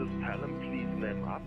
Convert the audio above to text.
this talent, please name up.